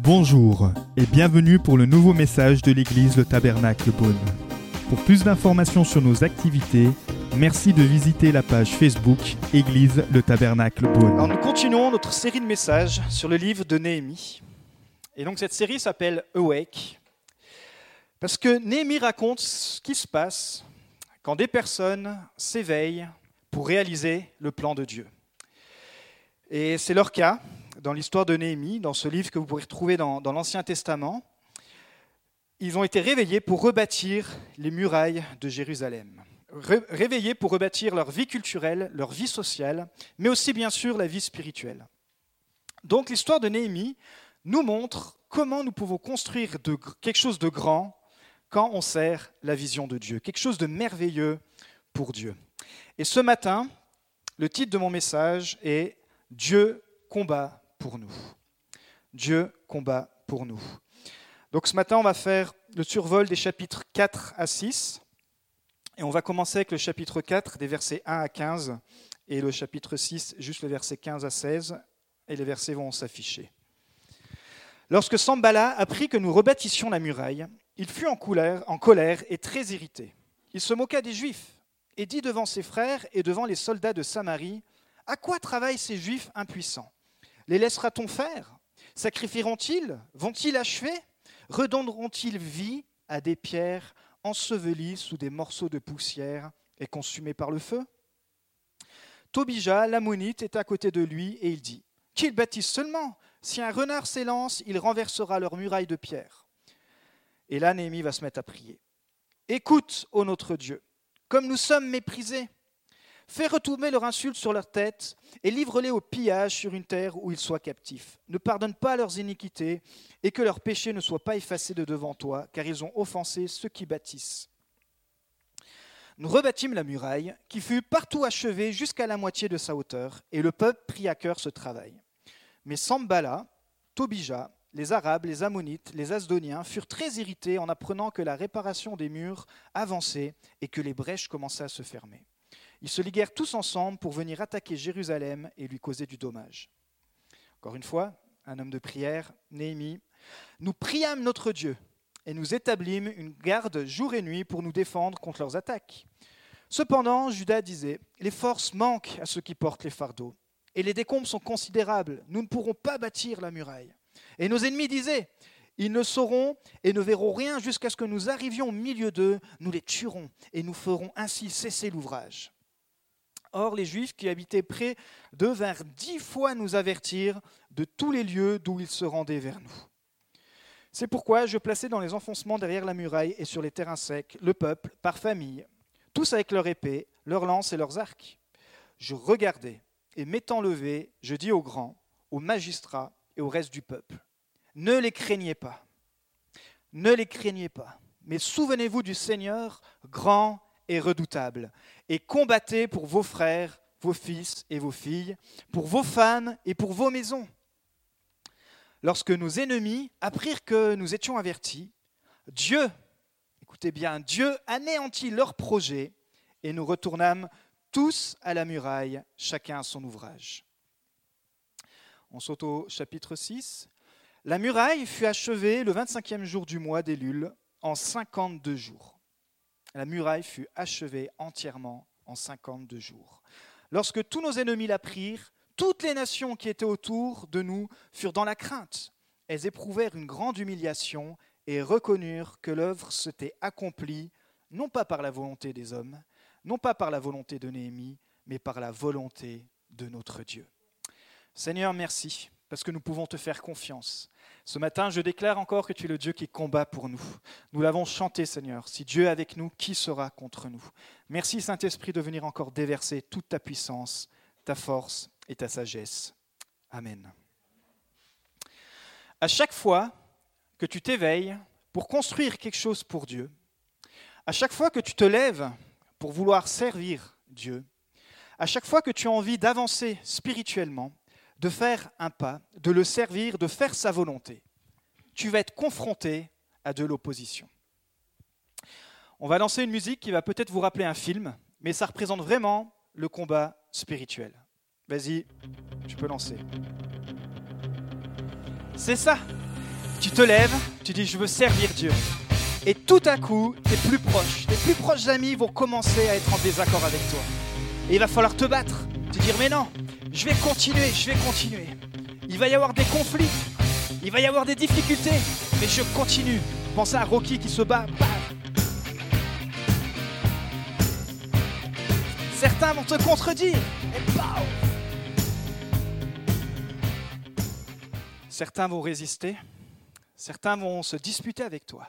Bonjour et bienvenue pour le nouveau message de l'église Le Tabernacle Beaune. Pour plus d'informations sur nos activités, merci de visiter la page Facebook Église Le Tabernacle Beaune. Alors nous continuons notre série de messages sur le livre de Néhémie. Et donc cette série s'appelle Awake, parce que Néhémie raconte ce qui se passe quand des personnes s'éveillent pour réaliser le plan de Dieu. Et c'est leur cas dans l'histoire de Néhémie, dans ce livre que vous pourrez retrouver dans, l'Ancien Testament. Ils ont été réveillés pour rebâtir les murailles de Jérusalem. Ré- réveillés pour rebâtir leur vie culturelle, leur vie sociale, mais aussi bien sûr la vie spirituelle. Donc l'histoire de Néhémie nous montre comment nous pouvons construire quelque chose de grand quand on sert la vision de Dieu, quelque chose de merveilleux pour Dieu. Et ce matin, le titre de mon message est Dieu combat pour nous. Dieu combat pour nous. Donc ce matin, on va faire le survol des chapitres 4 à 6. Et on va commencer avec le chapitre 4, des versets 1 à 15, et le chapitre 6, juste le verset 15 à 16, et les versets vont s'afficher. Lorsque Sambala apprit que nous rebâtissions la muraille, il fut en colère, en colère et très irrité. Il se moqua des Juifs et dit devant ses frères et devant les soldats de Samarie, À quoi travaillent ces Juifs impuissants? Les laissera-t-on faire? Sacrifieront-ils? Vont-ils achever? Redonneront-ils vie à des pierres ensevelies sous des morceaux de poussière et consumées par le feu? Tobija, l'ammonite, est à côté de lui et il dit Qu'ils bâtissent seulement Si un renard s'élance, il renversera leurs murailles de pierre. Et là, Néhémie va se mettre à prier. Écoute, ô notre Dieu, comme nous sommes méprisés. Fais retomber leur insulte sur leur tête et livre-les au pillage sur une terre où ils soient captifs. Ne pardonne pas leurs iniquités et que leurs péchés ne soient pas effacés de devant toi, car ils ont offensé ceux qui bâtissent. Nous rebâtîmes la muraille, qui fut partout achevée jusqu'à la moitié de sa hauteur, et le peuple prit à cœur ce travail. Mais Sambala, Tobija, les Arabes, les Ammonites, les Asdoniens furent très irrités en apprenant que la réparation des murs avançait et que les brèches commençaient à se fermer. Ils se liguèrent tous ensemble pour venir attaquer Jérusalem et lui causer du dommage. Encore une fois, un homme de prière, Néhémie, nous priâmes notre Dieu et nous établîmes une garde jour et nuit pour nous défendre contre leurs attaques. Cependant, Judas disait, les forces manquent à ceux qui portent les fardeaux, et les décombres sont considérables, nous ne pourrons pas bâtir la muraille. Et nos ennemis disaient, ils ne sauront et ne verront rien jusqu'à ce que nous arrivions au milieu d'eux, nous les tuerons, et nous ferons ainsi cesser l'ouvrage. Or, les Juifs qui habitaient près d'eux vinrent dix fois nous avertir de tous les lieux d'où ils se rendaient vers nous. C'est pourquoi je plaçai dans les enfoncements derrière la muraille et sur les terrains secs le peuple par famille, tous avec leur épée, leurs lances et leurs arcs. Je regardai, et m'étant levé, je dis aux grands, aux magistrats et au reste du peuple, ne les craignez pas, ne les craignez pas, mais souvenez-vous du Seigneur, grand et redoutable, et combattez pour vos frères, vos fils et vos filles, pour vos femmes et pour vos maisons. Lorsque nos ennemis apprirent que nous étions avertis, Dieu, écoutez bien, Dieu anéantit leurs projets et nous retournâmes tous à la muraille, chacun à son ouvrage. On saute au chapitre 6. La muraille fut achevée le 25e jour du mois d'Élul en 52 jours. La muraille fut achevée entièrement en 52 jours. Lorsque tous nos ennemis la prirent, toutes les nations qui étaient autour de nous furent dans la crainte. Elles éprouvèrent une grande humiliation et reconnurent que l'œuvre s'était accomplie non pas par la volonté des hommes, non pas par la volonté de Néhémie, mais par la volonté de notre Dieu. Seigneur, merci, parce que nous pouvons te faire confiance. Ce matin, je déclare encore que tu es le Dieu qui combat pour nous. Nous l'avons chanté, Seigneur. Si Dieu est avec nous, qui sera contre nous? Merci, Saint-Esprit, de venir encore déverser toute ta puissance, ta force et ta sagesse. Amen. À chaque fois que tu t'éveilles pour construire quelque chose pour Dieu, à chaque fois que tu te lèves pour vouloir servir Dieu, à chaque fois que tu as envie d'avancer spirituellement, de faire un pas, de le servir, de faire sa volonté, tu vas être confronté à de l'opposition. On va lancer une musique qui va peut-être vous rappeler un film, mais ça représente vraiment le combat spirituel. Vas-y, tu peux lancer. C'est ça. Tu te lèves, tu dis je veux servir Dieu. Et tout à coup, tes plus proches, tes plus proches amis vont commencer à être en désaccord avec toi. Et il va falloir te battre, te dire mais non, je vais continuer, je vais continuer. Il va y avoir des conflits, il va y avoir des difficultés, mais je continue. Pensez à Rocky qui se bat. Certains vont te contredire. Et Certains vont résister. Certains vont se disputer avec toi.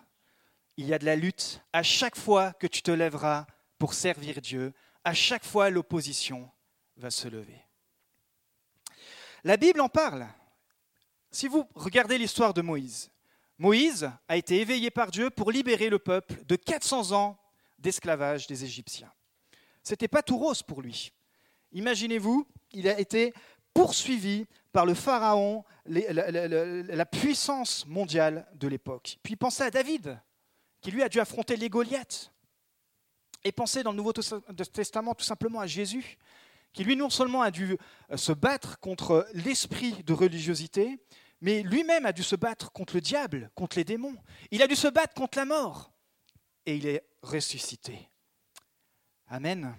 Il y a de la lutte à chaque fois que tu te lèveras pour servir Dieu. À chaque fois, l'opposition va se lever. La Bible en parle. Si vous regardez l'histoire de Moïse, Moïse a été éveillé par Dieu pour libérer le peuple de 400 ans d'esclavage des Égyptiens. Ce n'était pas tout rose pour lui. Imaginez-vous, il a été poursuivi par le pharaon, la, puissance mondiale de l'époque. Puis pensez à David, qui lui a dû affronter les Goliaths. Et pensez dans le Nouveau Testament tout simplement à Jésus, qui lui non seulement a dû euh, se battre contre l'esprit de religiosité, mais lui-même a dû se battre contre le diable, contre les démons. Il a dû se battre contre la mort. Et il est ressuscité. Amen.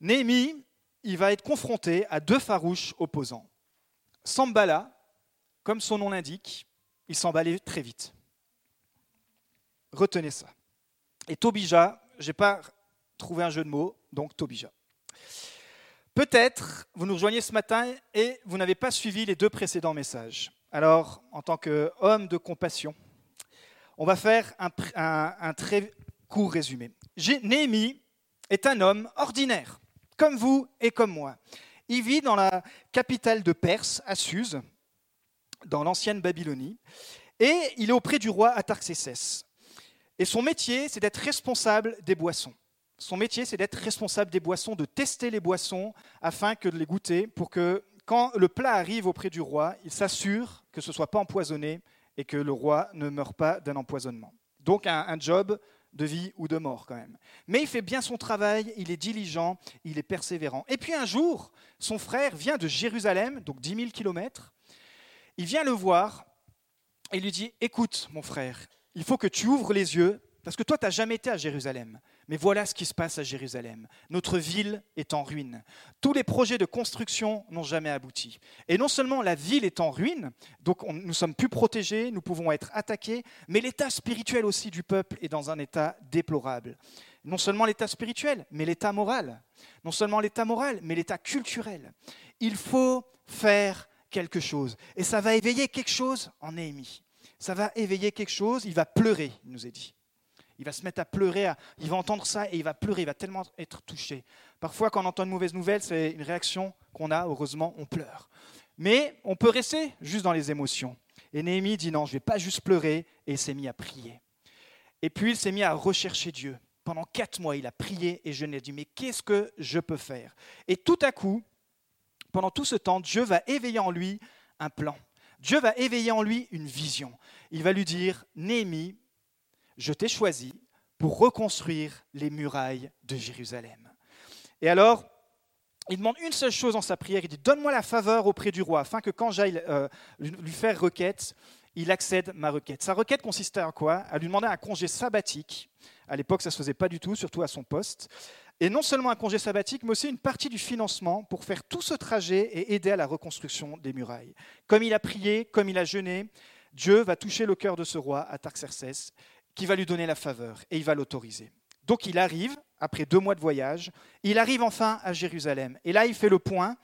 Néhémie, il va être confronté à deux farouches opposants. Sambala, comme son nom l'indique, il s'emballait très vite. Retenez ça. Et Tobija, je n'ai pas trouvé un jeu de mots, donc Tobija. Peut-être vous nous rejoignez ce matin et vous n'avez pas suivi les deux précédents messages. Alors, en tant qu'homme de compassion, on va faire un, très court résumé. Néhémie est un homme ordinaire, comme vous et comme moi. Il vit dans la capitale de Perse, à Suse, dans l'ancienne Babylonie, et il est auprès du roi Atarxécès. Et son métier, c'est d'être responsable des boissons. Son métier, c'est d'être responsable des boissons, de tester les boissons afin que de les goûter, pour que quand le plat arrive auprès du roi, il s'assure que ce ne soit pas empoisonné et que le roi ne meure pas d'un empoisonnement. Donc un, job de vie ou de mort quand même. Mais il fait bien son travail, il est diligent, il est persévérant. Et puis un jour, son frère vient de Jérusalem, donc 10 000 kilomètres, il vient le voir et lui dit, écoute mon frère, il faut que tu ouvres les yeux, parce que toi, tu n'as jamais été à Jérusalem. Mais voilà ce qui se passe à Jérusalem. Notre ville est en ruine. Tous les projets de construction n'ont jamais abouti. Et non seulement la ville est en ruine, donc nous sommes plus protégés, nous pouvons être attaqués, mais l'état spirituel aussi du peuple est dans un état déplorable. Non seulement l'état spirituel, mais l'état moral. Non seulement l'état moral, mais l'état culturel. Il faut faire quelque chose. Et ça va éveiller quelque chose en Néhémie. Ça va éveiller quelque chose, il va pleurer, il nous est dit. Il va se mettre à pleurer, il va entendre ça et il va pleurer, il va tellement être touché. Parfois, quand on entend une mauvaise nouvelle, c'est une réaction qu'on a, heureusement, on pleure. Mais on peut rester juste dans les émotions. Et Néhémie dit non, je ne vais pas juste pleurer, et il s'est mis à prier. Et puis il s'est mis à rechercher Dieu. Pendant quatre mois, il a prié et je lui ai dit, mais qu'est-ce que je peux faire? Et tout à coup, pendant tout ce temps, Dieu va éveiller en lui un plan. Dieu va éveiller en lui une vision. Il va lui dire, Néhémie, je t'ai choisi pour reconstruire les murailles de Jérusalem. Et alors, il demande une seule chose dans sa prière, il dit, donne-moi la faveur auprès du roi, afin que quand j'aille euh, lui faire requête, il accède ma requête. Sa requête consistait à quoi? À lui demander un congé sabbatique. À l'époque, ça ne se faisait pas du tout, surtout à son poste. Et non seulement un congé sabbatique, mais aussi une partie du financement pour faire tout ce trajet et aider à la reconstruction des murailles. Comme il a prié, comme il a jeûné, Dieu va toucher le cœur de ce roi, à Tarxerxès, qui va lui donner la faveur et il va l'autoriser. Donc il arrive, après deux mois de voyage, il arrive enfin à Jérusalem. Et là, il fait le point,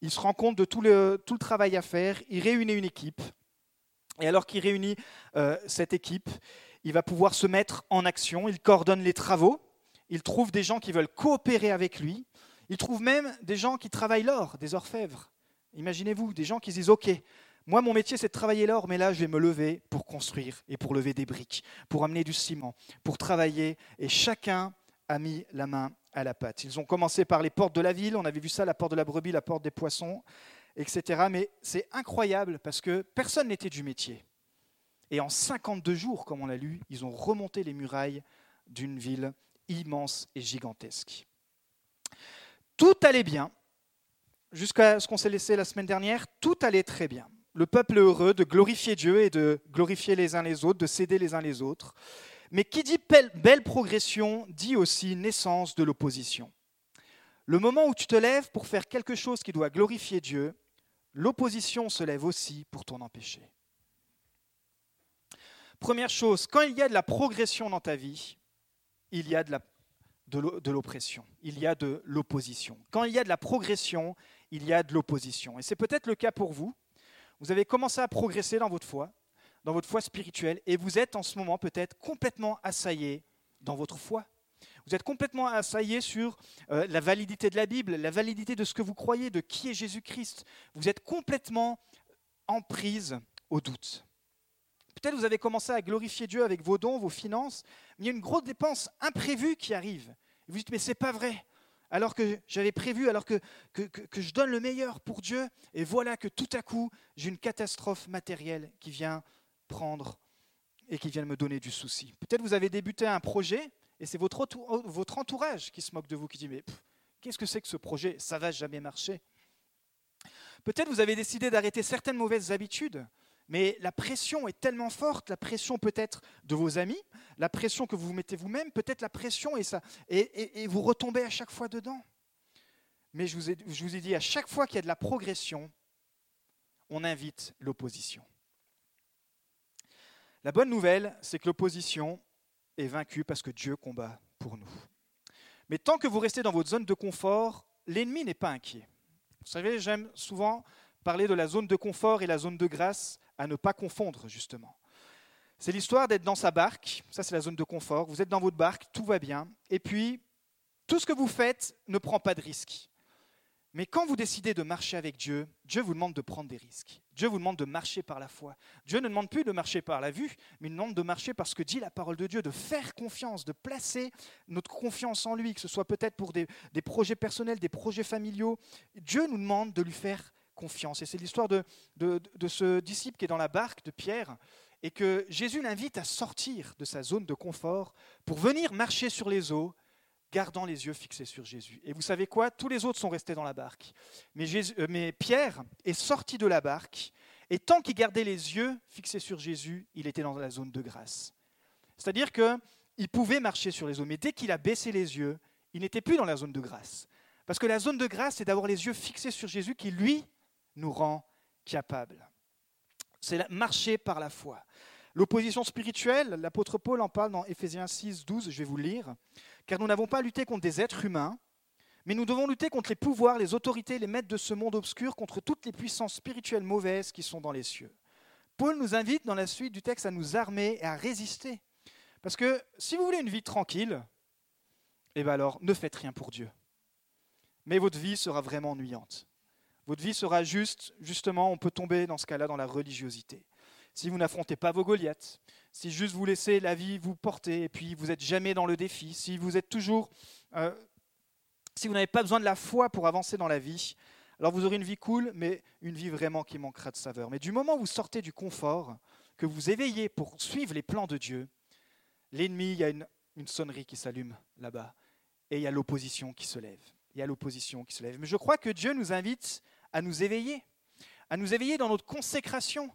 il se rend compte de tout le, tout le travail à faire, il réunit une équipe. Et alors qu'il réunit euh, cette équipe, il va pouvoir se mettre en action, il coordonne les travaux, il trouve des gens qui veulent coopérer avec lui, il trouve même des gens qui travaillent l'or, des orfèvres. Imaginez-vous, des gens qui disent, OK, moi, mon métier, c'est de travailler l'or, mais là, je vais me lever pour construire et pour lever des briques, pour amener du ciment, pour travailler. Et chacun a mis la main à la pâte. Ils ont commencé par les portes de la ville, on avait vu ça, la porte de la brebis, la porte des poissons, etc. Mais c'est incroyable parce que personne n'était du métier. Et en 52 jours, comme on l'a lu, ils ont remonté les murailles d'une ville immense et gigantesque. Tout allait bien, jusqu'à ce qu'on s'est laissé la semaine dernière, tout allait très bien. Le peuple heureux de glorifier Dieu et de glorifier les uns les autres, de s'aider les uns les autres. Mais qui dit belle progression dit aussi naissance de l'opposition. Le moment où tu te lèves pour faire quelque chose qui doit glorifier Dieu, l'opposition se lève aussi pour t'en empêcher. Première chose, quand il y a de la progression dans ta vie, il y a de l'oppression, il y a de l'opposition. Quand il y a de la progression, il y a de l'opposition. Et c'est peut-être le cas pour vous. Vous avez commencé à progresser dans votre foi, dans votre foi spirituelle, et vous êtes en ce moment peut-être complètement assaillé dans votre foi. Vous êtes complètement assaillé sur euh, la validité de la Bible, la validité de ce que vous croyez, de qui est Jésus-Christ. Vous êtes complètement en prise au doute. Peut-être vous avez commencé à glorifier Dieu avec vos dons, vos finances, mais il y a une grosse dépense imprévue qui arrive. vous dites, mais c'est pas vrai. Alors que j'avais prévu, alors que, je donne le meilleur pour Dieu, et voilà que tout à coup, j'ai une catastrophe matérielle qui vient prendre et qui vient me donner du souci. Peut-être vous avez débuté un projet, et c'est votre, votre entourage qui se moque de vous, qui dit, mais qu'est-ce que c'est que ce projet? Ça va jamais marcher. Peut-être vous avez décidé d'arrêter certaines mauvaises habitudes, mais la pression est tellement forte, la pression peut-être de vos amis, la pression que vous vous mettez vous-même, peut-être la pression et, ça, et, vous retombez à chaque fois dedans. Mais je vous, ai, je vous ai dit, à chaque fois qu'il y a de la progression, on invite l'opposition. La bonne nouvelle, c'est que l'opposition est vaincue parce que Dieu combat pour nous. Mais tant que vous restez dans votre zone de confort, l'ennemi n'est pas inquiet. Vous savez, j'aime souvent parler de la zone de confort et la zone de grâce à ne pas confondre, justement. C'est l'histoire d'être dans sa barque, ça c'est la zone de confort, vous êtes dans votre barque, tout va bien, et puis tout ce que vous faites ne prend pas de risque. Mais quand vous décidez de marcher avec Dieu, Dieu vous demande de prendre des risques. Dieu vous demande de marcher par la foi. Dieu ne demande plus de marcher par la vue, mais il demande de marcher par ce que dit la parole de Dieu, de faire confiance, de placer notre confiance en lui, que ce soit peut-être pour des, des projets personnels, des projets familiaux. Dieu nous demande de lui faire confiance. Et c'est l'histoire de, de, ce disciple qui est dans la barque de Pierre et que Jésus l'invite à sortir de sa zone de confort pour venir marcher sur les eaux, gardant les yeux fixés sur Jésus. Et vous savez quoi? Tous les autres sont restés dans la barque. Mais, Jésus, euh, mais Pierre est sorti de la barque et tant qu'il gardait les yeux fixés sur Jésus, il était dans la zone de grâce. C'est-à-dire qu'il pouvait marcher sur les eaux, mais dès qu'il a baissé les yeux, il n'était plus dans la zone de grâce. Parce que la zone de grâce, c'est d'avoir les yeux fixés sur Jésus qui, lui, nous rend capables. C'est marcher par la foi. L'opposition spirituelle, l'apôtre Paul en parle dans Éphésiens 6, 12, je vais vous lire. Car nous n'avons pas lutté contre des êtres humains, mais nous devons lutter contre les pouvoirs, les autorités, les maîtres de ce monde obscur, contre toutes les puissances spirituelles mauvaises qui sont dans les cieux. Paul nous invite dans la suite du texte à nous armer et à résister. Parce que si vous voulez une vie tranquille, eh bien alors ne faites rien pour Dieu. Mais votre vie sera vraiment ennuyante. Votre vie sera juste, justement, on peut tomber dans ce cas-là dans la religiosité. Si vous n'affrontez pas vos Goliaths, si juste vous laissez la vie vous porter et puis vous n'êtes jamais dans le défi, si vous êtes toujours, euh, si vous n'avez pas besoin de la foi pour avancer dans la vie, alors vous aurez une vie cool, mais une vie vraiment qui manquera de saveur. Mais du moment où vous sortez du confort, que vous éveillez pour suivre les plans de Dieu, l'ennemi, il y a une, une sonnerie qui s'allume là-bas et il y a l'opposition qui se lève. Il y a l'opposition qui se lève. Mais je crois que Dieu nous invite à nous éveiller, à nous éveiller dans notre consécration.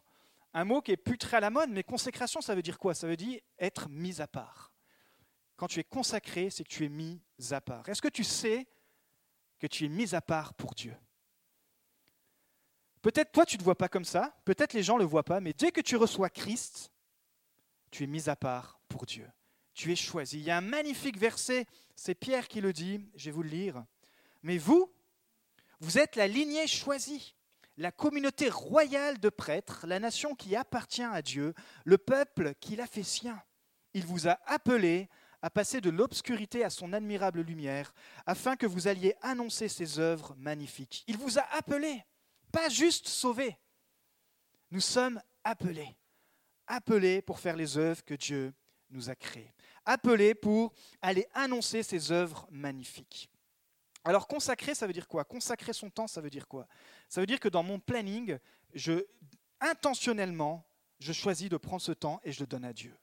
Un mot qui est plus très à la mode, mais consécration, ça veut dire quoi? Ça veut dire être mis à part. Quand tu es consacré, c'est que tu es mis à part. Est-ce que tu sais que tu es mis à part pour Dieu? Peut-être toi, tu ne te vois pas comme ça, peut-être les gens ne le voient pas, mais dès que tu reçois Christ, tu es mis à part pour Dieu. Tu es choisi. Il y a un magnifique verset, c'est Pierre qui le dit, je vais vous le lire. Mais vous, vous êtes la lignée choisie, la communauté royale de prêtres, la nation qui appartient à Dieu, le peuple qu'il a fait sien. Il vous a appelé à passer de l'obscurité à son admirable lumière, afin que vous alliez annoncer ses œuvres magnifiques. Il vous a appelé, pas juste sauvé. Nous sommes appelés, appelés pour faire les œuvres que Dieu nous a créées, appelés pour aller annoncer ses œuvres magnifiques. Alors consacrer, ça veut dire quoi? Consacrer son temps, ça veut dire quoi? Ça veut dire que dans mon planning, je, intentionnellement, je choisis de prendre ce temps et je le donne à Dieu.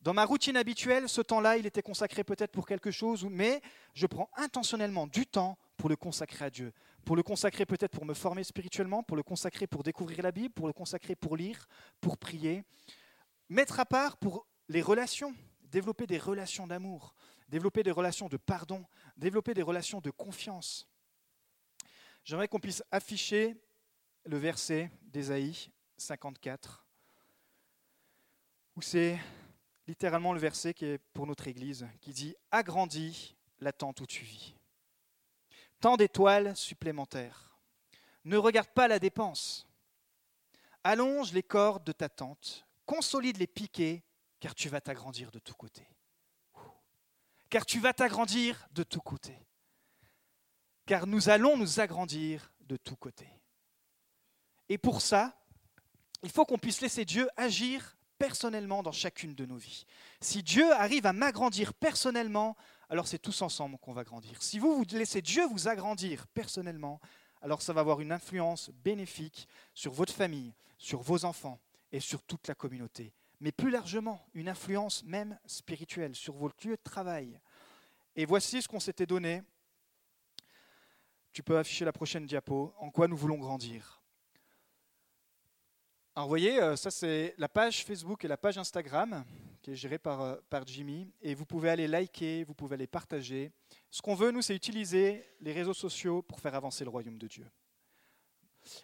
Dans ma routine habituelle, ce temps-là, il était consacré peut-être pour quelque chose, mais je prends intentionnellement du temps pour le consacrer à Dieu. Pour le consacrer peut-être pour me former spirituellement, pour le consacrer pour découvrir la Bible, pour le consacrer pour lire, pour prier. Mettre à part pour les relations, développer des relations d'amour, développer des relations de pardon, développer des relations de confiance. J'aimerais qu'on puisse afficher le verset d'Ésaïe 54, où c'est littéralement le verset qui est pour notre Église, qui dit ⁇ Agrandis la tente où tu vis ⁇ Tant d'étoiles supplémentaires. Ne regarde pas la dépense. Allonge les cordes de ta tente, consolide les piquets, car tu vas t'agrandir de tous côtés. Car tu vas t'agrandir de tous côtés. Car nous allons nous agrandir de tous côtés. Et pour ça, il faut qu'on puisse laisser Dieu agir personnellement dans chacune de nos vies. Si Dieu arrive à m'agrandir personnellement, alors c'est tous ensemble qu'on va grandir. Si vous, vous laissez Dieu vous agrandir personnellement, alors ça va avoir une influence bénéfique sur votre famille, sur vos enfants et sur toute la communauté. Mais plus largement, une influence même spirituelle sur vos lieux de travail. Et voici ce qu'on s'était donné. Tu peux afficher la prochaine diapo. En quoi nous voulons grandir? Alors vous voyez, euh, ça c'est la page Facebook et la page Instagram qui est gérée par, euh, par Jimmy. Et vous pouvez aller liker, vous pouvez aller partager. Ce qu'on veut, nous, c'est utiliser les réseaux sociaux pour faire avancer le royaume de Dieu.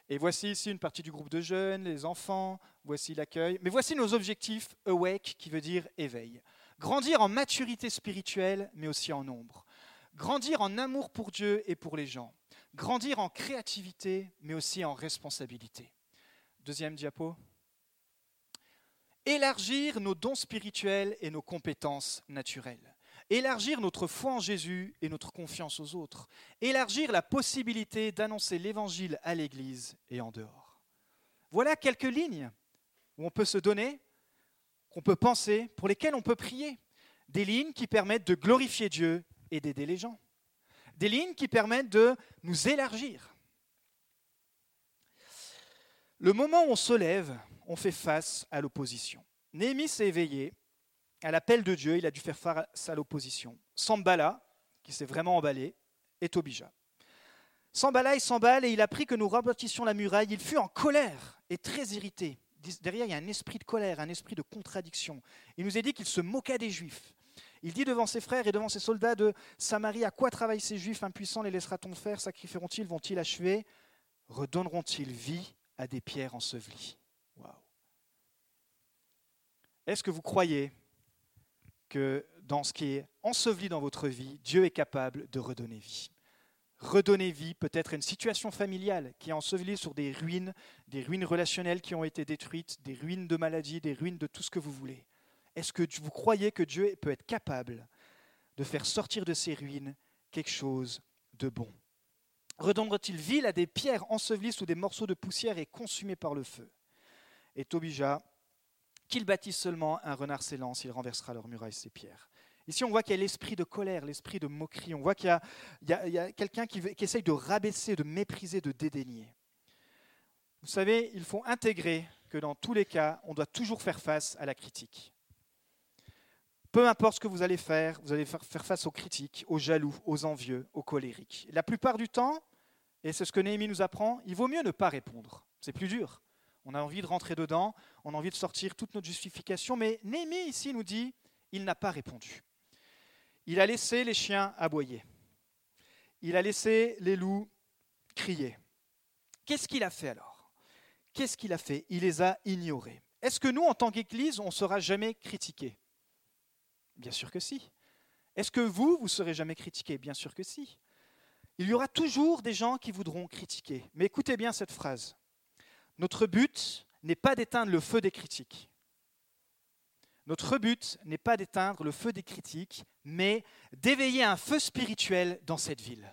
Et voici ici une partie du groupe de jeunes, les enfants, voici l'accueil. Mais voici nos objectifs Awake, qui veut dire éveil. Grandir en maturité spirituelle, mais aussi en nombre. Grandir en amour pour Dieu et pour les gens. Grandir en créativité, mais aussi en responsabilité. Deuxième diapo. Élargir nos dons spirituels et nos compétences naturelles. Élargir notre foi en Jésus et notre confiance aux autres. Élargir la possibilité d'annoncer l'Évangile à l'Église et en dehors. Voilà quelques lignes où on peut se donner, qu'on peut penser, pour lesquelles on peut prier. Des lignes qui permettent de glorifier Dieu et d'aider les gens. Des lignes qui permettent de nous élargir. Le moment où on se lève, on fait face à l'opposition. Néhémie s'est éveillé à l'appel de Dieu, il a dû faire face à l'opposition. Sambala, qui s'est vraiment emballé, et Tobija. Sambala, il s'emballe et il apprit que nous rebâtissions la muraille. Il fut en colère et très irrité. Derrière, il y a un esprit de colère, un esprit de contradiction. Il nous a dit qu'il se moqua des Juifs. Il dit devant ses frères et devant ses soldats de Samarie, à quoi travaillent ces Juifs impuissants Les laissera-t-on faire? Sacrifieront-ils? Vont-ils achever? Redonneront-ils vie à des pierres ensevelies? Est-ce que vous croyez que dans ce qui est enseveli dans votre vie, Dieu est capable de redonner vie. Redonner vie peut-être une situation familiale qui est ensevelie sur des ruines, des ruines relationnelles qui ont été détruites, des ruines de maladie, des ruines de tout ce que vous voulez. Est-ce que vous croyez que Dieu peut être capable de faire sortir de ces ruines quelque chose de bon? Redonnera-t-il ville à des pierres ensevelies sous des morceaux de poussière et consumées par le feu? Et Tobija, qu'il bâtisse seulement un renard s'élance, il renversera leurs murailles ses pierres. Ici, on voit qu'il y a l'esprit de colère, l'esprit de moquerie. On voit qu'il y a, quelqu'un qui, qui essaye de rabaisser, de mépriser, de dédaigner. Vous savez, il faut intégrer que dans tous les cas, on doit toujours faire face à la critique. Peu importe ce que vous allez faire, vous allez faire face aux critiques, aux jaloux, aux envieux, aux colériques. La plupart du temps, et c'est ce que Néhémie nous apprend, il vaut mieux ne pas répondre. C'est plus dur. On a envie de rentrer dedans, on a envie de sortir toute notre justification, mais Néhémie ici nous dit, il n'a pas répondu. Il a laissé les chiens aboyer. Il a laissé les loups crier. Qu'est-ce qu'il a fait alors? Qu'est-ce qu'il a fait? Il les a ignorés. Est-ce que nous, en tant qu'Église, on sera jamais critiqués? Bien sûr que si. Est-ce que vous, vous serez jamais critiqué Bien sûr que si. Il y aura toujours des gens qui voudront critiquer. Mais écoutez bien cette phrase. Notre but n'est pas d'éteindre le feu des critiques. Notre but n'est pas d'éteindre le feu des critiques, mais d'éveiller un feu spirituel dans cette ville.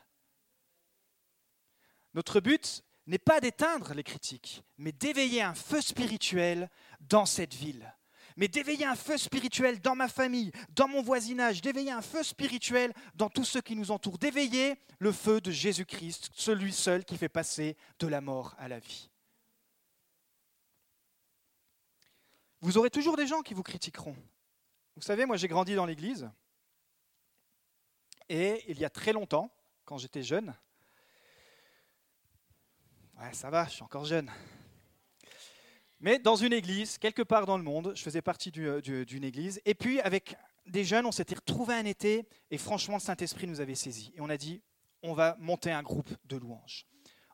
Notre but n'est pas d'éteindre les critiques, mais d'éveiller un feu spirituel dans cette ville mais d'éveiller un feu spirituel dans ma famille, dans mon voisinage, d'éveiller un feu spirituel dans tous ceux qui nous entourent, d'éveiller le feu de Jésus-Christ, celui seul qui fait passer de la mort à la vie. Vous aurez toujours des gens qui vous critiqueront. Vous savez, moi j'ai grandi dans l'Église, et il y a très longtemps, quand j'étais jeune, Ouais, ça va, je suis encore jeune. Mais dans une église, quelque part dans le monde, je faisais partie euh, d'une église, et puis avec des jeunes, on s'était retrouvés un été, et franchement, le Saint-Esprit nous avait saisis. Et on a dit, on va monter un groupe de louanges.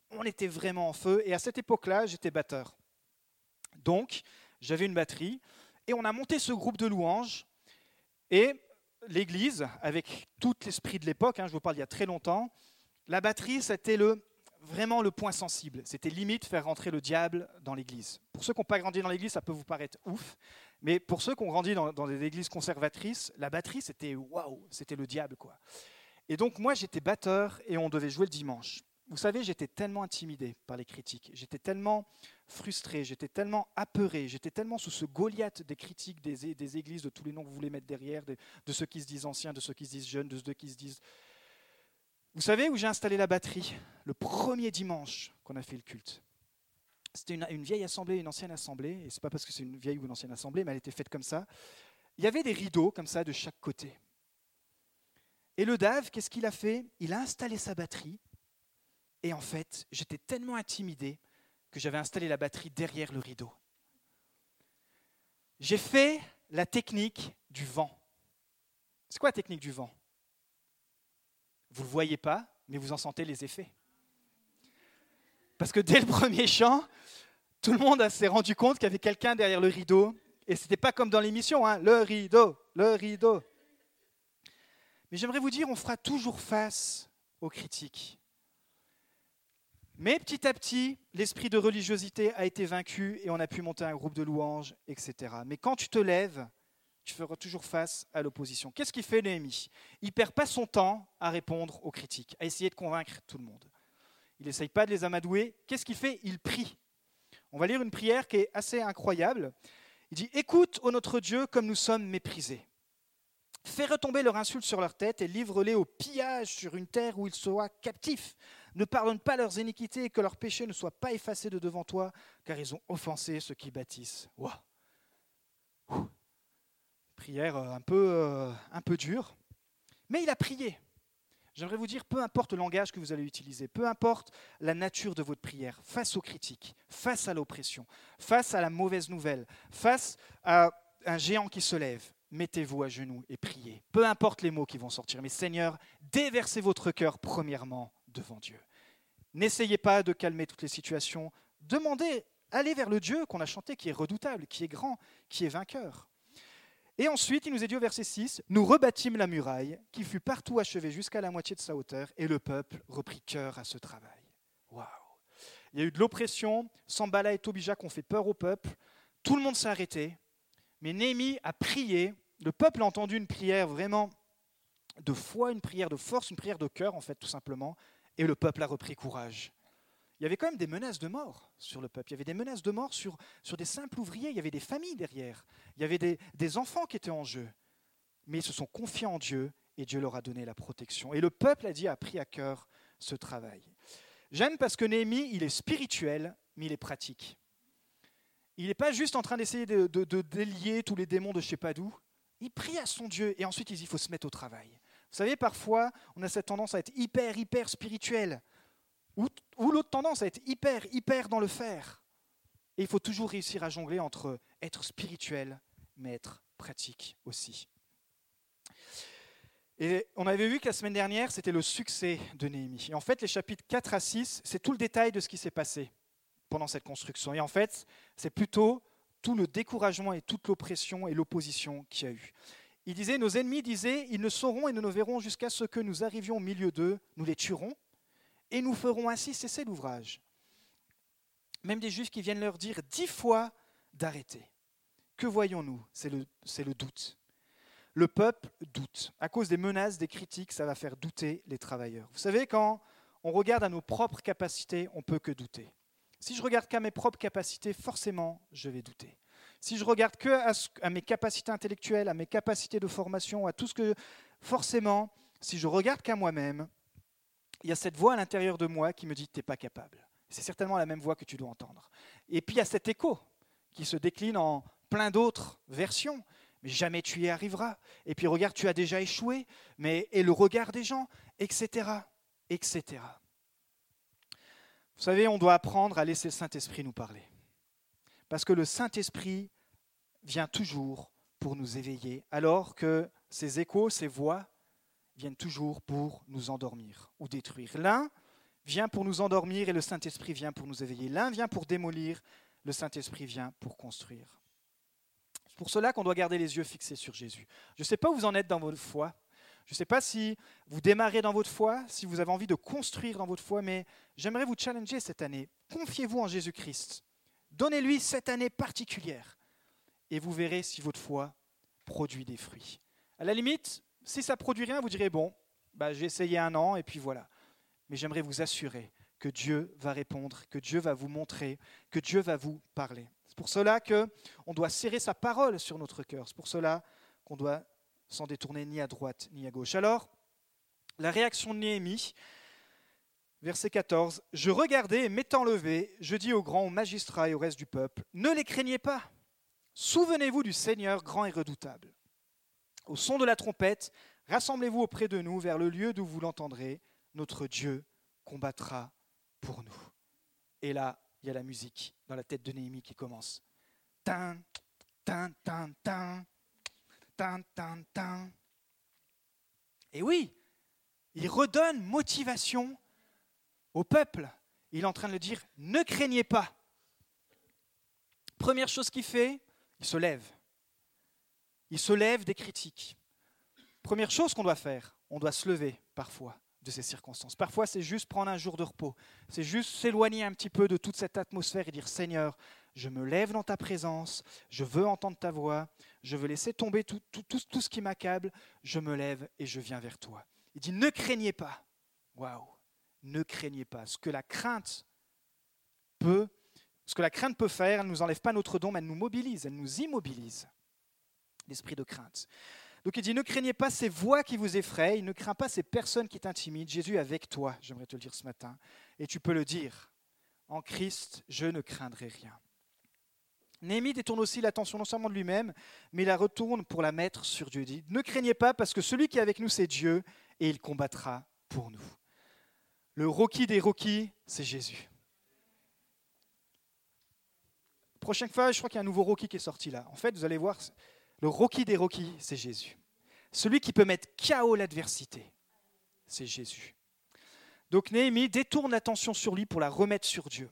On était vraiment en feu, et à cette époque-là, j'étais batteur. Donc, j'avais une batterie, et on a monté ce groupe de louanges, et l'église, avec tout l'esprit de l'époque, hein, je vous parle il y a très longtemps, la batterie, c'était vraiment le point sensible. C'était limite faire rentrer le diable dans l'église. Pour ceux qui n'ont pas grandi dans l'église, ça peut vous paraître ouf, mais pour ceux qui ont grandi dans, des églises conservatrices, la batterie, c'était waouh, c'était le diable, quoi. Et donc, moi, j'étais batteur et on devait jouer le dimanche. Vous savez, j'étais tellement intimidé par les critiques, j'étais tellement frustré, j'étais tellement apeuré, j'étais tellement sous ce Goliath des critiques des, églises, de tous les noms que vous voulez mettre derrière, de, ceux qui se disent anciens, de ceux qui se disent jeunes, de ceux qui se disent vous savez où j'ai installé la batterie Le premier dimanche qu'on a fait le culte? C'était une, vieille assemblée, une ancienne assemblée, et c'est pas parce que c'est une vieille ou une ancienne assemblée, mais elle était faite comme ça. Il y avait des rideaux comme ça de chaque côté. Et le DAV, qu'est-ce qu'il a fait? Il a installé sa batterie, et en fait, j'étais tellement intimidé que j'avais installé la batterie derrière le rideau. J'ai fait la technique du vent. C'est quoi la technique du vent? Vous ne le voyez pas, mais vous en sentez les effets. Parce que dès le premier chant, tout le monde s'est rendu compte qu'il y avait quelqu'un derrière le rideau. Et ce n'était pas comme dans l'émission, hein, le rideau, le rideau. Mais j'aimerais vous dire, on fera toujours face aux critiques. Mais petit à petit, l'esprit de religiosité a été vaincu et on a pu monter un groupe de louanges, etc. Mais quand tu te lèves tu feras toujours face à l'opposition. Qu'est-ce qu'il fait Néhémie? Il perd pas son temps à répondre aux critiques, à essayer de convaincre tout le monde. Il n'essaye pas de les amadouer. Qu'est-ce qu'il fait? Il prie. On va lire une prière qui est assez incroyable. Il dit Écoute, ô notre Dieu, comme nous sommes méprisés. Fais retomber leur insulte sur leur tête et livre-les au pillage sur une terre où ils soient captifs. Ne pardonne pas leurs iniquités et que leurs péchés ne soient pas effacés de devant toi, car ils ont offensé ceux qui bâtissent. Wow prière euh, un peu, euh, un peu dure, mais il a prié. J'aimerais vous dire, peu importe le langage que vous allez utiliser, peu importe la nature de votre prière, face aux critiques, face à l'oppression, face à la mauvaise nouvelle, face à un géant qui se lève, mettez-vous à genoux et priez. Peu importe les mots qui vont sortir, mais Seigneur, déversez votre cœur premièrement devant Dieu. N'essayez pas de calmer toutes les situations. Demandez, allez vers le Dieu qu'on a chanté, qui est redoutable, qui est grand, qui est vainqueur. Et ensuite, il nous est dit au verset 6, Nous rebâtîmes la muraille, qui fut partout achevée jusqu'à la moitié de sa hauteur, et le peuple reprit cœur à ce travail. Waouh Il y a eu de l'oppression, Sambala et Tobija ont fait peur au peuple, tout le monde s'est arrêté, mais Néhémie a prié, le peuple a entendu une prière vraiment de foi, une prière de force, une prière de cœur en fait tout simplement, et le peuple a repris courage il y avait quand même des menaces de mort sur le peuple. Il y avait des menaces de mort sur, des simples ouvriers. Il y avait des familles derrière. Il y avait des, enfants qui étaient en jeu. Mais ils se sont confiés en Dieu et Dieu leur a donné la protection. Et le peuple a dit, a pris à cœur ce travail. J'aime parce que Néhémie, il est spirituel, mais il est pratique. Il n'est pas juste en train d'essayer de, délier tous les démons de je sais pas d'où. Il prie à son Dieu et ensuite il dit il faut se mettre au travail. Vous savez, parfois, on a cette tendance à être hyper, hyper spirituel. Ou, l'autre tendance à être hyper, hyper dans le faire. Et il faut toujours réussir à jongler entre être spirituel, mais être pratique aussi. Et on avait vu que la semaine dernière, c'était le succès de Néhémie. Et en fait, les chapitres 4 à 6, c'est tout le détail de ce qui s'est passé pendant cette construction. Et en fait, c'est plutôt tout le découragement et toute l'oppression et l'opposition qu'il y a eu. Il disait, nos ennemis disaient, ils ne sauront et nous ne verrons jusqu'à ce que nous arrivions au milieu d'eux, nous les tuerons, et nous ferons ainsi cesser l'ouvrage. Même des juifs qui viennent leur dire dix fois d'arrêter. Que voyons-nous? C'est le, le doute. Le peuple doute. À cause des menaces, des critiques, ça va faire douter les travailleurs. Vous savez, quand on regarde à nos propres capacités, on peut que douter. Si je regarde qu'à mes propres capacités, forcément, je vais douter. Si je regarde que à, mes capacités intellectuelles, à mes capacités de formation, à tout ce que... Forcément, si je regarde qu'à moi-même, il y a cette voix à l'intérieur de moi qui me dit tu n'es pas capable. C'est certainement la même voix que tu dois entendre. Et puis il y a cet écho qui se décline en plein d'autres versions. Mais jamais tu y arriveras. Et puis regarde, tu as déjà échoué. Mais et le regard des gens, etc., etc. Vous savez, on doit apprendre à laisser le Saint-Esprit nous parler. Parce que le Saint-Esprit vient toujours pour nous éveiller, alors que ces échos, ces voix viennent toujours pour nous endormir ou détruire. L'un vient pour nous endormir et le Saint-Esprit vient pour nous éveiller. L'un vient pour démolir, le Saint-Esprit vient pour construire. C'est pour cela qu'on doit garder les yeux fixés sur Jésus. Je ne sais pas où vous en êtes dans votre foi. Je ne sais pas si vous démarrez dans votre foi, si vous avez envie de construire dans votre foi, mais j'aimerais vous challenger cette année. Confiez-vous en Jésus-Christ. Donnez-lui cette année particulière et vous verrez si votre foi produit des fruits. À la limite, si ça produit rien, vous direz bon, bah, j'ai essayé un an et puis voilà. Mais j'aimerais vous assurer que Dieu va répondre, que Dieu va vous montrer, que Dieu va vous parler. C'est pour cela qu'on doit serrer sa parole sur notre cœur. C'est pour cela qu'on doit s'en détourner ni à droite ni à gauche. Alors, la réaction de Néhémie, verset 14, Je regardais et m'étant levé, je dis aux grands, aux magistrats et au reste du peuple, ne les craignez pas. Souvenez-vous du Seigneur grand et redoutable. Au son de la trompette, rassemblez-vous auprès de nous vers le lieu d'où vous l'entendrez. Notre Dieu combattra pour nous. Et là, il y a la musique dans la tête de Néhémie qui commence. Tin, tin, tin, tin, tin, tin, tin. Et oui, il redonne motivation au peuple. Il est en train de le dire, ne craignez pas. Première chose qu'il fait, il se lève. Il se lève des critiques. Première chose qu'on doit faire, on doit se lever parfois de ces circonstances. Parfois, c'est juste prendre un jour de repos. C'est juste s'éloigner un petit peu de toute cette atmosphère et dire Seigneur, je me lève dans ta présence, je veux entendre ta voix, je veux laisser tomber tout, tout, tout, ce qui m'accable, je me lève et je viens vers toi. Il dit Ne craignez pas. Waouh Ne craignez pas. Ce que la crainte peut, ce que la crainte peut faire, elle ne nous enlève pas notre don, mais elle nous mobilise, elle nous immobilise. L'esprit de crainte. Donc il dit, ne craignez pas ces voix qui vous effraient, ne crains pas ces personnes qui t'intimident. Jésus est avec toi, j'aimerais te le dire ce matin. Et tu peux le dire, en Christ, je ne craindrai rien. Néhémie détourne aussi l'attention non seulement de lui-même, mais la retourne pour la mettre sur Dieu. Il dit, ne craignez pas parce que celui qui est avec nous, c'est Dieu, et il combattra pour nous. Le Rocky des Rocky, c'est Jésus. Prochaine fois, je crois qu'il y a un nouveau Rocky qui est sorti là. En fait, vous allez voir, le Rocky des Rocky, c'est Jésus. Celui qui peut mettre KO l'adversité, c'est Jésus. Donc Néhémie détourne l'attention sur lui pour la remettre sur Dieu.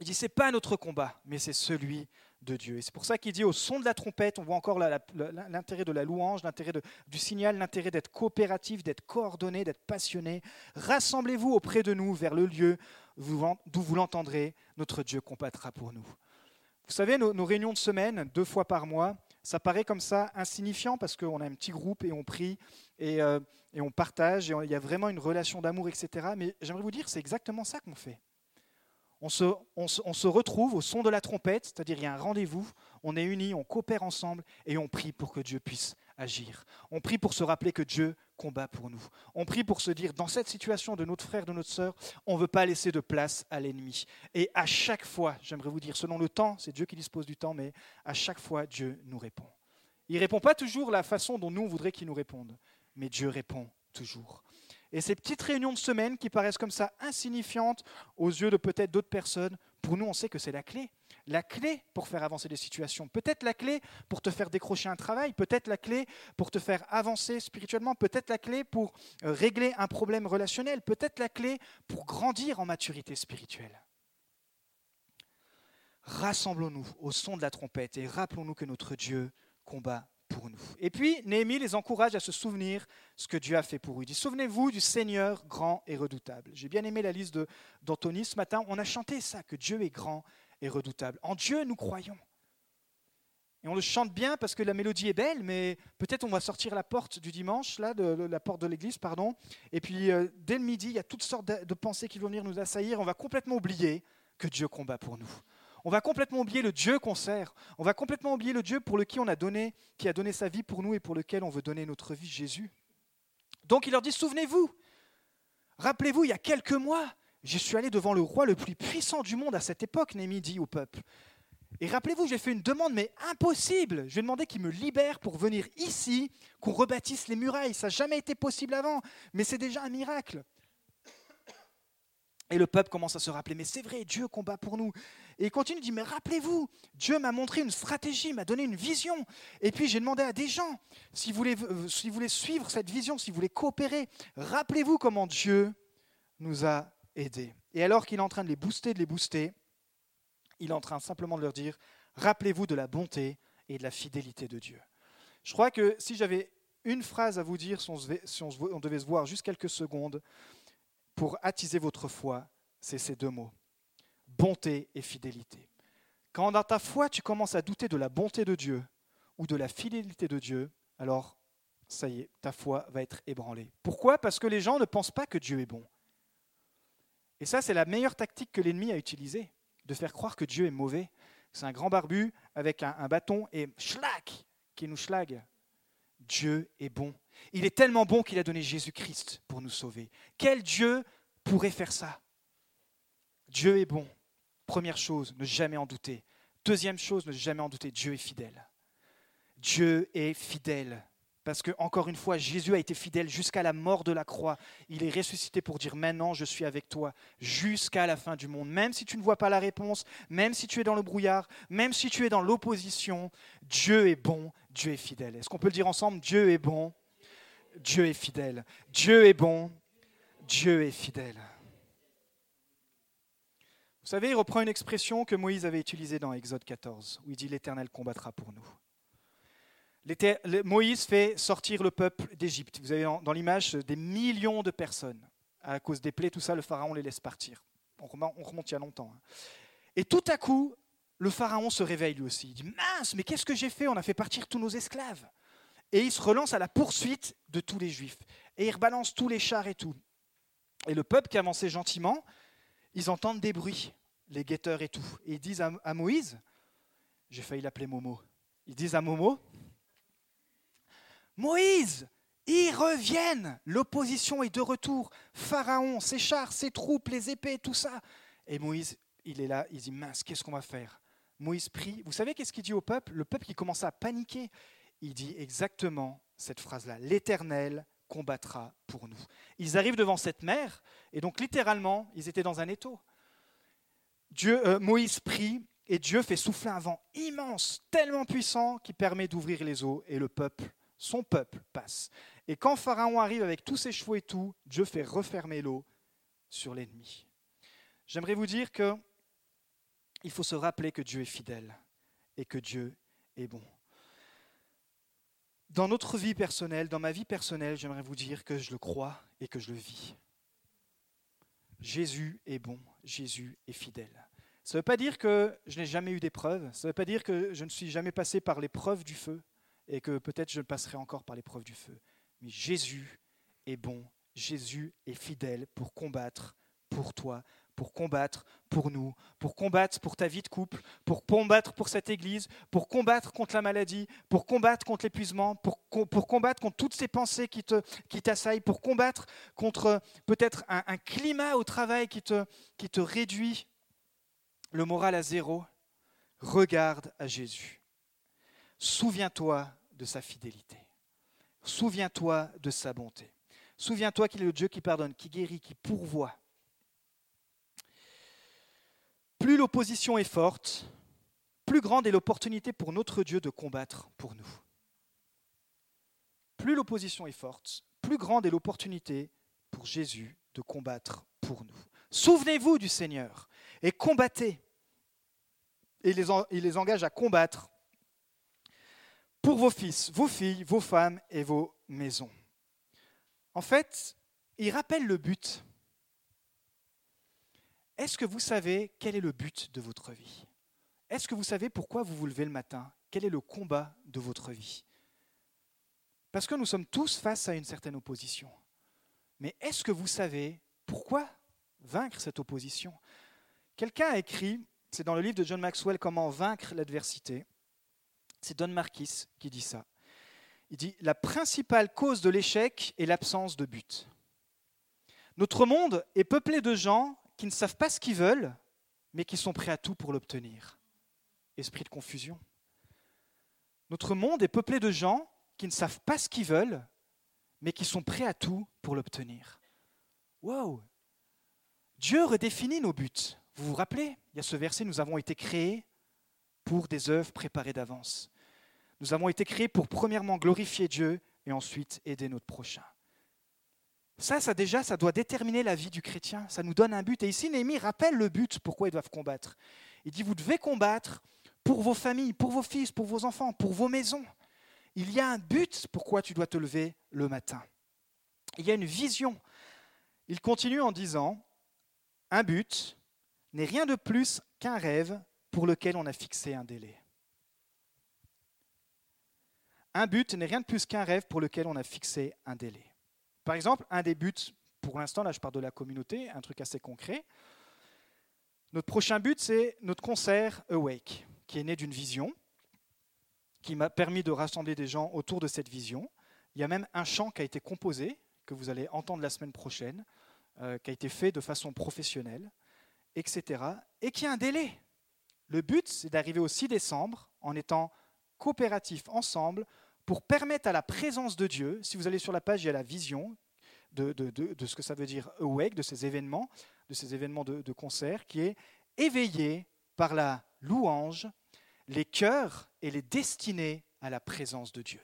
Il dit c'est pas notre combat, mais c'est celui Et c'est pour ça qu'il dit au son de la trompette, on voit encore l'intérêt de la louange, l'intérêt du signal, l'intérêt d'être coopératif, d'être coordonné, d'être passionné. Rassemblez-vous auprès de nous vers le lieu d'où vous l'entendrez. Notre Dieu combattra pour nous. Vous savez, nos, nos réunions de semaine, deux fois par mois, ça paraît comme ça insignifiant parce qu'on a un petit groupe et on prie et, euh, on partage et il y a vraiment une relation d'amour, etc. Mais j'aimerais vous dire, c'est exactement ça qu'on fait. On se, on, se, retrouve au son de la trompette, c'est-à-dire il y a un rendez-vous, on est unis, on coopère ensemble et on prie pour que Dieu puisse agir. On prie pour se rappeler que Dieu combat pour nous. On prie pour se dire, dans cette situation de notre frère, de notre sœur, on ne veut pas laisser de place à l'ennemi. Et à chaque fois, j'aimerais vous dire, selon le temps, c'est Dieu qui dispose du temps, mais à chaque fois, Dieu nous répond. Il ne répond pas toujours la façon dont nous, on voudrait qu'il nous réponde, mais Dieu répond toujours. Et ces petites réunions de semaine qui paraissent comme ça insignifiantes aux yeux de peut-être d'autres personnes, pour nous, on sait que c'est la clé la clé pour faire avancer des situations, peut-être la clé pour te faire décrocher un travail, peut-être la clé pour te faire avancer spirituellement, peut-être la clé pour euh, régler un problème relationnel, peut-être la clé pour grandir en maturité spirituelle. Rassemblons-nous au son de la trompette et rappelons-nous que notre Dieu combat Et puis, Néhémie les encourage à se souvenir ce que Dieu a fait pour eux. Il dit, souvenez-vous du Seigneur grand et redoutable. J'ai bien aimé la liste d'Anthony ce matin. On a chanté ça, que Dieu est grand est redoutable. En Dieu, nous croyons. Et on le chante bien parce que la mélodie est belle, mais peut-être on va sortir la porte du dimanche, là, de, la porte de l'église, pardon. Et puis, euh, dès le midi, il y a toutes sortes de, pensées qui vont venir nous assaillir. On va complètement oublier que Dieu combat pour nous. On va complètement oublier le Dieu qu'on sert. On va complètement oublier le Dieu pour lequel on a donné, qui a donné sa vie pour nous et pour lequel on veut donner notre vie, Jésus. Donc il leur dit, souvenez-vous, rappelez-vous, il y a quelques mois, je suis allé devant le roi le plus puissant du monde à cette époque, Némi dit au peuple. Et rappelez-vous, j'ai fait une demande, mais impossible. Je lui ai demandé qu'il me libère pour venir ici, qu'on rebâtisse les murailles. Ça n'a jamais été possible avant, mais c'est déjà un miracle. Et le peuple commence à se rappeler, mais c'est vrai, Dieu combat pour nous. Et il continue, de dire, mais rappelez-vous, Dieu m'a montré une stratégie, m'a donné une vision. Et puis j'ai demandé à des gens, si vous, voulez, euh, si vous voulez suivre cette vision, si vous voulez coopérer, rappelez-vous comment Dieu nous a aidés. Et alors qu'il est en train de les booster, de les booster, il est en train simplement de leur dire, rappelez-vous de la bonté et de la fidélité de Dieu. Je crois que si j'avais une phrase à vous dire, si on, devait se voir juste quelques secondes, pour attiser votre foi, c'est ces deux mots. Bonté et fidélité. Quand dans ta foi, tu commences à douter de la bonté de Dieu ou de la fidélité de Dieu, alors ça y est, ta foi va être ébranlée. Pourquoi? Parce que les gens ne pensent pas que Dieu est bon. Et ça, c'est la meilleure tactique que l'ennemi a utilisée, de faire croire que Dieu est mauvais. C'est un grand barbu avec un, bâton et schlack qui nous schlague. Dieu est bon. Il est tellement bon qu'il a donné Jésus-Christ pour nous sauver. Quel Dieu pourrait faire ça? Dieu est bon. Première chose, ne jamais en douter. Deuxième chose, ne jamais en douter, Dieu est fidèle. Dieu est fidèle. Parce que, encore une fois, Jésus a été fidèle jusqu'à la mort de la croix. Il est ressuscité pour dire maintenant, je suis avec toi jusqu'à la fin du monde. Même si tu ne vois pas la réponse, même si tu es dans le brouillard, même si tu es dans l'opposition, Dieu est bon, Dieu est fidèle. Est-ce qu'on peut le dire ensemble? Dieu est bon, Dieu est fidèle. Dieu est bon, Dieu est fidèle. Vous savez, il reprend une expression que Moïse avait utilisée dans Exode 14, où il dit L'Éternel combattra pour nous. Moïse fait sortir le peuple d'Égypte. Vous avez dans l'image des millions de personnes. À cause des plaies, tout ça, le pharaon les laisse partir. On remonte il y a longtemps. Hein. Et tout à coup, le pharaon se réveille lui aussi. Il dit Mince, mais qu'est-ce que j'ai fait? On a fait partir tous nos esclaves. Et il se relance à la poursuite de tous les juifs. Et il rebalance tous les chars et tout. Et le peuple qui avançait gentiment, ils entendent des bruits, les guetteurs et tout. Et ils disent à Moïse J'ai failli l'appeler Momo. Ils disent à Momo Moïse, ils reviennent. L'opposition est de retour. Pharaon, ses chars, ses troupes, les épées, tout ça. Et Moïse, il est là, il dit mince, qu'est-ce qu'on va faire? Moïse prie. Vous savez qu'est-ce qu'il dit au peuple? Le peuple qui commence à paniquer. Il dit exactement cette phrase-là L'Éternel combattra pour nous. Ils arrivent devant cette mer, et donc littéralement, ils étaient dans un étau. Dieu, euh, Moïse prie, et Dieu fait souffler un vent immense, tellement puissant, qui permet d'ouvrir les eaux, et le peuple son peuple passe. Et quand Pharaon arrive avec tous ses chevaux et tout, Dieu fait refermer l'eau sur l'ennemi. J'aimerais vous dire que il faut se rappeler que Dieu est fidèle et que Dieu est bon. Dans notre vie personnelle, dans ma vie personnelle, j'aimerais vous dire que je le crois et que je le vis. Jésus est bon, Jésus est fidèle. Ça ne veut pas dire que je n'ai jamais eu d'épreuves, ça ne veut pas dire que je ne suis jamais passé par l'épreuve du feu, et que peut-être je passerai encore par l'épreuve du feu. Mais Jésus est bon, Jésus est fidèle pour combattre pour toi, pour combattre pour nous, pour combattre pour ta vie de couple, pour combattre pour cette Église, pour combattre contre la maladie, pour combattre contre l'épuisement, pour, combattre contre toutes ces pensées qui, t'assaillent, pour combattre contre peut-être un, climat au travail qui te réduit le moral à zéro. Regarde à Jésus. Souviens-toi de sa fidélité. Souviens-toi de sa bonté. Souviens-toi qu'il est le Dieu qui pardonne, qui guérit, qui pourvoit. Plus l'opposition est forte, plus grande est l'opportunité pour notre Dieu de combattre pour nous. Plus l'opposition est forte, plus grande est l'opportunité pour Jésus de combattre pour nous. Souvenez-vous du Seigneur et combattez. Et il les engage à combattre pour vos fils, vos filles, vos femmes et vos maisons. En fait, il rappelle le but. Est-ce que vous savez quel est le but de votre vie? Est-ce que vous savez pourquoi vous vous levez le matin? Quel est le combat de votre vie? Parce que nous sommes tous face à une certaine opposition. Mais est-ce que vous savez pourquoi vaincre cette opposition? Quelqu'un a écrit, c'est dans le livre de John Maxwell, Comment vaincre l'adversité. C'est Don Marquis qui dit ça. Il dit La principale cause de l'échec est l'absence de but. Notre monde est peuplé de gens qui ne savent pas ce qu'ils veulent, mais qui sont prêts à tout pour l'obtenir. Esprit de confusion. Notre monde est peuplé de gens qui ne savent pas ce qu'ils veulent, mais qui sont prêts à tout pour l'obtenir. Wow Dieu redéfinit nos buts. Vous vous rappelez Il y a ce verset, nous avons été créés pour des œuvres préparées d'avance. Nous avons été créés pour premièrement glorifier Dieu et ensuite aider notre prochain. Ça, ça déjà, ça doit déterminer la vie du chrétien. Ça nous donne un but. Et ici, Néhémie rappelle le but pourquoi ils doivent combattre. Il dit, vous devez combattre pour vos familles, pour vos fils, pour vos enfants, pour vos maisons. Il y a un but pourquoi tu dois te lever le matin. Il y a une vision. Il continue en disant, un but n'est rien de plus qu'un rêve pour lequel on a fixé un délai. Un but n'est rien de plus qu'un rêve pour lequel on a fixé un délai. Par exemple, un des buts, pour l'instant, là je parle de la communauté, un truc assez concret. Notre prochain but, c'est notre concert Awake qui est né d'une vision, qui m'a permis de rassembler des gens autour de cette vision. Il y a même un chant qui a été composé, que vous allez entendre la semaine prochaine, euh, qui a été fait de façon professionnelle, etc. Et qui a un délai. Le but, c'est d'arriver au 6 décembre en étant coopératifs ensemble pour permettre à la présence de Dieu, si vous allez sur la page, il y a la vision de, ce que ça veut dire awake, de ces événements, de ces événements de, concert, qui est éveillé par la louange, les cœurs et les destinés à la présence de Dieu.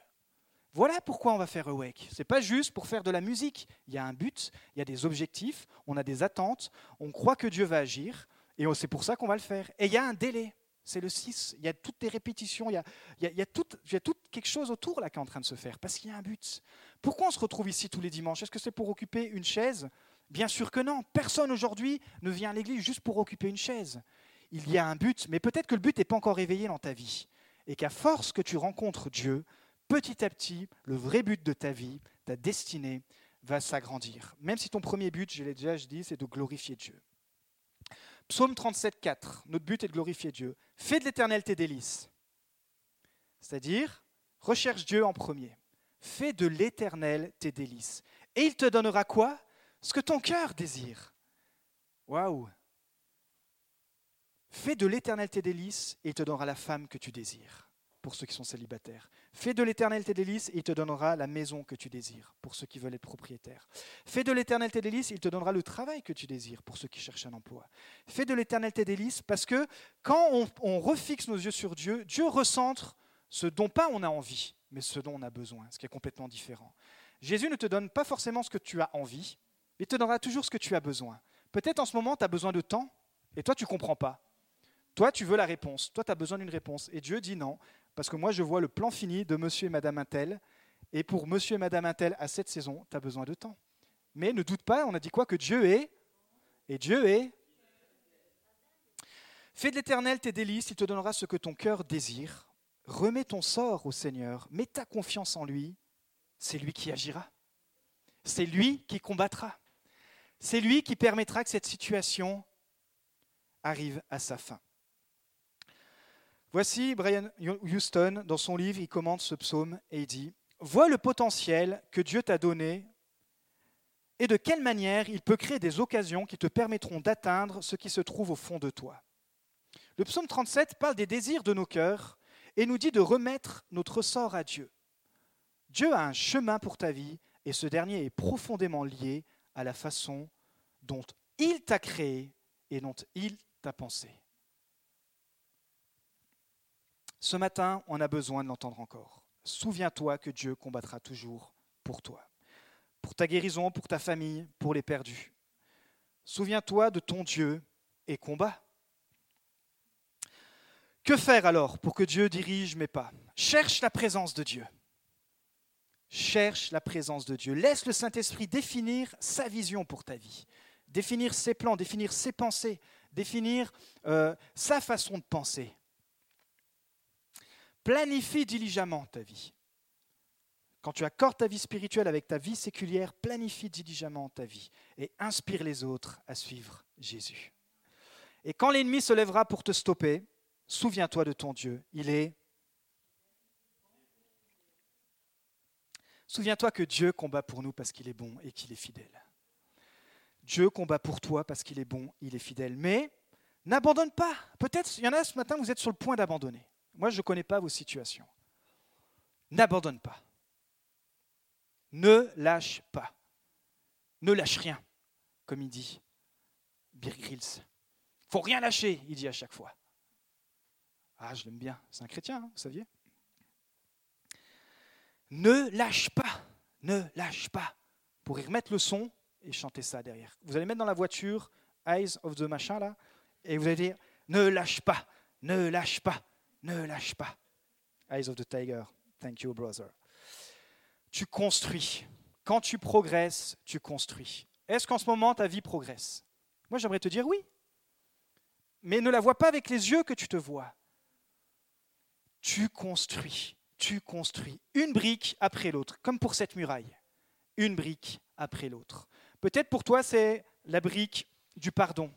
Voilà pourquoi on va faire Awake. Ce n'est pas juste pour faire de la musique. Il y a un but, il y a des objectifs, on a des attentes, on croit que Dieu va agir, et c'est pour ça qu'on va le faire. Et il y a un délai. C'est le 6. Il y a toutes les répétitions, il y a, il y a, tout, il y a tout quelque chose autour là qui est en train de se faire, parce qu'il y a un but. Pourquoi on se retrouve ici tous les dimanches? Est-ce que c'est pour occuper une chaise? Bien sûr que non. Personne aujourd'hui ne vient à l'église juste pour occuper une chaise il y a un but, mais peut-être que le but n'est pas encore réveillé dans ta vie. Et qu'à force que tu rencontres Dieu, petit à petit, le vrai but de ta vie, ta destinée, va s'agrandir. Même si ton premier but, je l'ai déjà dit, c'est de glorifier Dieu. Psaume 37, 4. Notre but est de glorifier Dieu. Fais de l'éternel tes délices. C'est-à-dire, recherche Dieu en premier. Fais de l'éternel tes délices. Et il te donnera quoi? Ce que ton cœur désire. Waouh Fais de l'éternel tes délices et il te donnera la femme que tu désires, pour ceux qui sont célibataires. Fais de l'éternel tes délices et il te donnera la maison que tu désires, pour ceux qui veulent être propriétaires. Fais de l'éternel tes délices il te donnera le travail que tu désires, pour ceux qui cherchent un emploi. Fais de l'éternel tes délices parce que quand on, refixe nos yeux sur Dieu, Dieu recentre ce dont pas on a envie, mais ce dont on a besoin, ce qui est complètement différent. Jésus ne te donne pas forcément ce que tu as envie, il te donnera toujours ce que tu as besoin. Peut-être en ce moment, tu as besoin de temps, et toi, tu comprends pas. Toi, tu veux la réponse. Toi, tu as besoin d'une réponse. Et Dieu dit non, parce que moi, je vois le plan fini de monsieur et madame Intel. Et pour monsieur et madame Intel, à cette saison, tu as besoin de temps. Mais ne doute pas, on a dit quoi Que Dieu est. Et Dieu est. Fais de l'éternel tes délices, il te donnera ce que ton cœur désire. Remets ton sort au Seigneur, mets ta confiance en lui. C'est lui qui agira. C'est lui qui combattra. C'est lui qui permettra que cette situation arrive à sa fin. Voici Brian Houston, dans son livre, il commente ce psaume et il dit Vois le potentiel que Dieu t'a donné et de quelle manière il peut créer des occasions qui te permettront d'atteindre ce qui se trouve au fond de toi. Le psaume 37 parle des désirs de nos cœurs et nous dit de remettre notre sort à Dieu. Dieu a un chemin pour ta vie et ce dernier est profondément lié à la façon dont il t'a créé et dont il t'a pensé. Ce matin, on a besoin de l'entendre encore. Souviens-toi que Dieu combattra toujours pour toi, pour ta guérison, pour ta famille, pour les perdus. Souviens-toi de ton Dieu et combat. Que faire alors pour que Dieu dirige mes pas? Cherche la présence de Dieu. Cherche la présence de Dieu. Laisse le Saint-Esprit définir sa vision pour ta vie, définir ses plans, définir ses pensées, définir euh, sa façon de penser. Planifie diligemment ta vie. Quand tu accordes ta vie spirituelle avec ta vie séculière, planifie diligemment ta vie et inspire les autres à suivre Jésus. Et quand l'ennemi se lèvera pour te stopper, souviens-toi de ton Dieu. Il est... Souviens-toi que Dieu combat pour nous parce qu'il est bon et qu'il est fidèle. Dieu combat pour toi parce qu'il est bon, il est fidèle. Mais n'abandonne pas. Peut-être, il y en a ce matin, vous êtes sur le point d'abandonner. Moi, je ne connais pas vos situations. N'abandonne pas. Ne lâche pas. Ne lâche rien, comme il dit. Beer Grylls. Faut rien lâcher, il dit à chaque fois. Ah, je l'aime bien. C'est un chrétien, hein, vous saviez Ne lâche pas, ne lâche pas. Pour y remettre le son et chanter ça derrière. Vous allez mettre dans la voiture Eyes of the machin là, et vous allez dire Ne lâche pas, ne lâche pas, ne lâche pas. Eyes of the Tiger. Thank you, brother. Tu construis. Quand tu progresses, tu construis. Est-ce qu'en ce moment, ta vie progresse? Moi, j'aimerais te dire oui. Mais ne la vois pas avec les yeux que tu te vois. Tu construis, tu construis, une brique après l'autre, comme pour cette muraille. Une brique après l'autre. Peut-être pour toi, c'est la brique du pardon.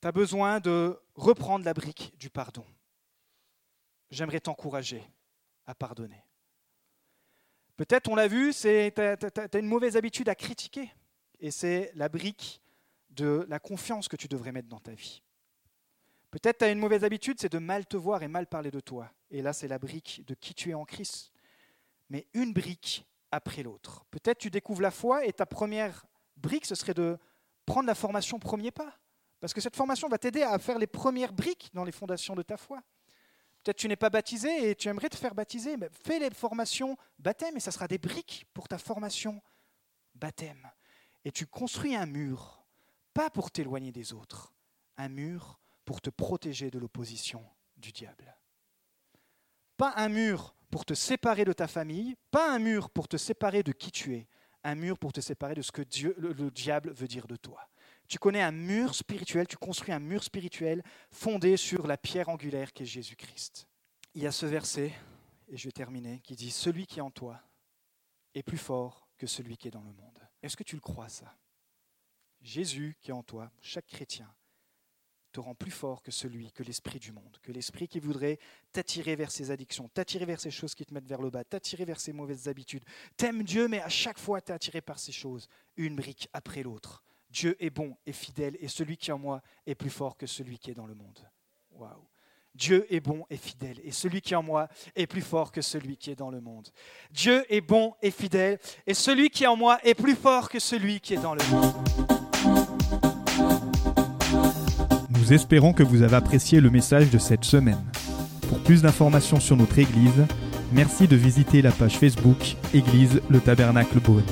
Tu as besoin de reprendre la brique du pardon. J'aimerais t'encourager à pardonner. Peut-être, on l'a vu, tu as, une mauvaise habitude à critiquer. Et c'est la brique de la confiance que tu devrais mettre dans ta vie. Peut-être tu as une mauvaise habitude, c'est de mal te voir et mal parler de toi. Et là, c'est la brique de qui tu es en Christ. Mais une brique après l'autre. Peut-être tu découvres la foi et ta première brique, ce serait de prendre la formation premier pas. Parce que cette formation va t'aider à faire les premières briques dans les fondations de ta foi. Peut-être tu n'es pas baptisé et tu aimerais te faire baptiser. Mais fais les formations baptême et ça sera des briques pour ta formation baptême. Et tu construis un mur, pas pour t'éloigner des autres, un mur pour te protéger de l'opposition du diable. Pas un mur pour te séparer de ta famille, pas un mur pour te séparer de qui tu es, un mur pour te séparer de ce que le diable veut dire de toi. Tu connais un mur spirituel, tu construis un mur spirituel fondé sur la pierre angulaire qui est Jésus-Christ. Il y a ce verset, et je vais terminer, qui dit Celui qui est en toi est plus fort que celui qui est dans le monde. Est-ce que tu le crois ça? Jésus qui est en toi, chaque chrétien, te rend plus fort que celui, que l'esprit du monde, que l'esprit qui voudrait t'attirer vers ses addictions, t'attirer vers ces choses qui te mettent vers le bas, t'attirer vers ses mauvaises habitudes. T'aimes Dieu, mais à chaque fois t'es attiré par ces choses, une brique après l'autre. Dieu est bon et fidèle, et celui qui est en moi est plus fort que celui qui est dans le monde. Waouh! Dieu est bon et fidèle, et celui qui est en moi est plus fort que celui qui est dans le monde. Dieu est bon et fidèle, et celui qui est en moi est plus fort que celui qui est dans le monde. Nous espérons que vous avez apprécié le message de cette semaine. Pour plus d'informations sur notre Église, merci de visiter la page Facebook Église le Tabernacle Beaune.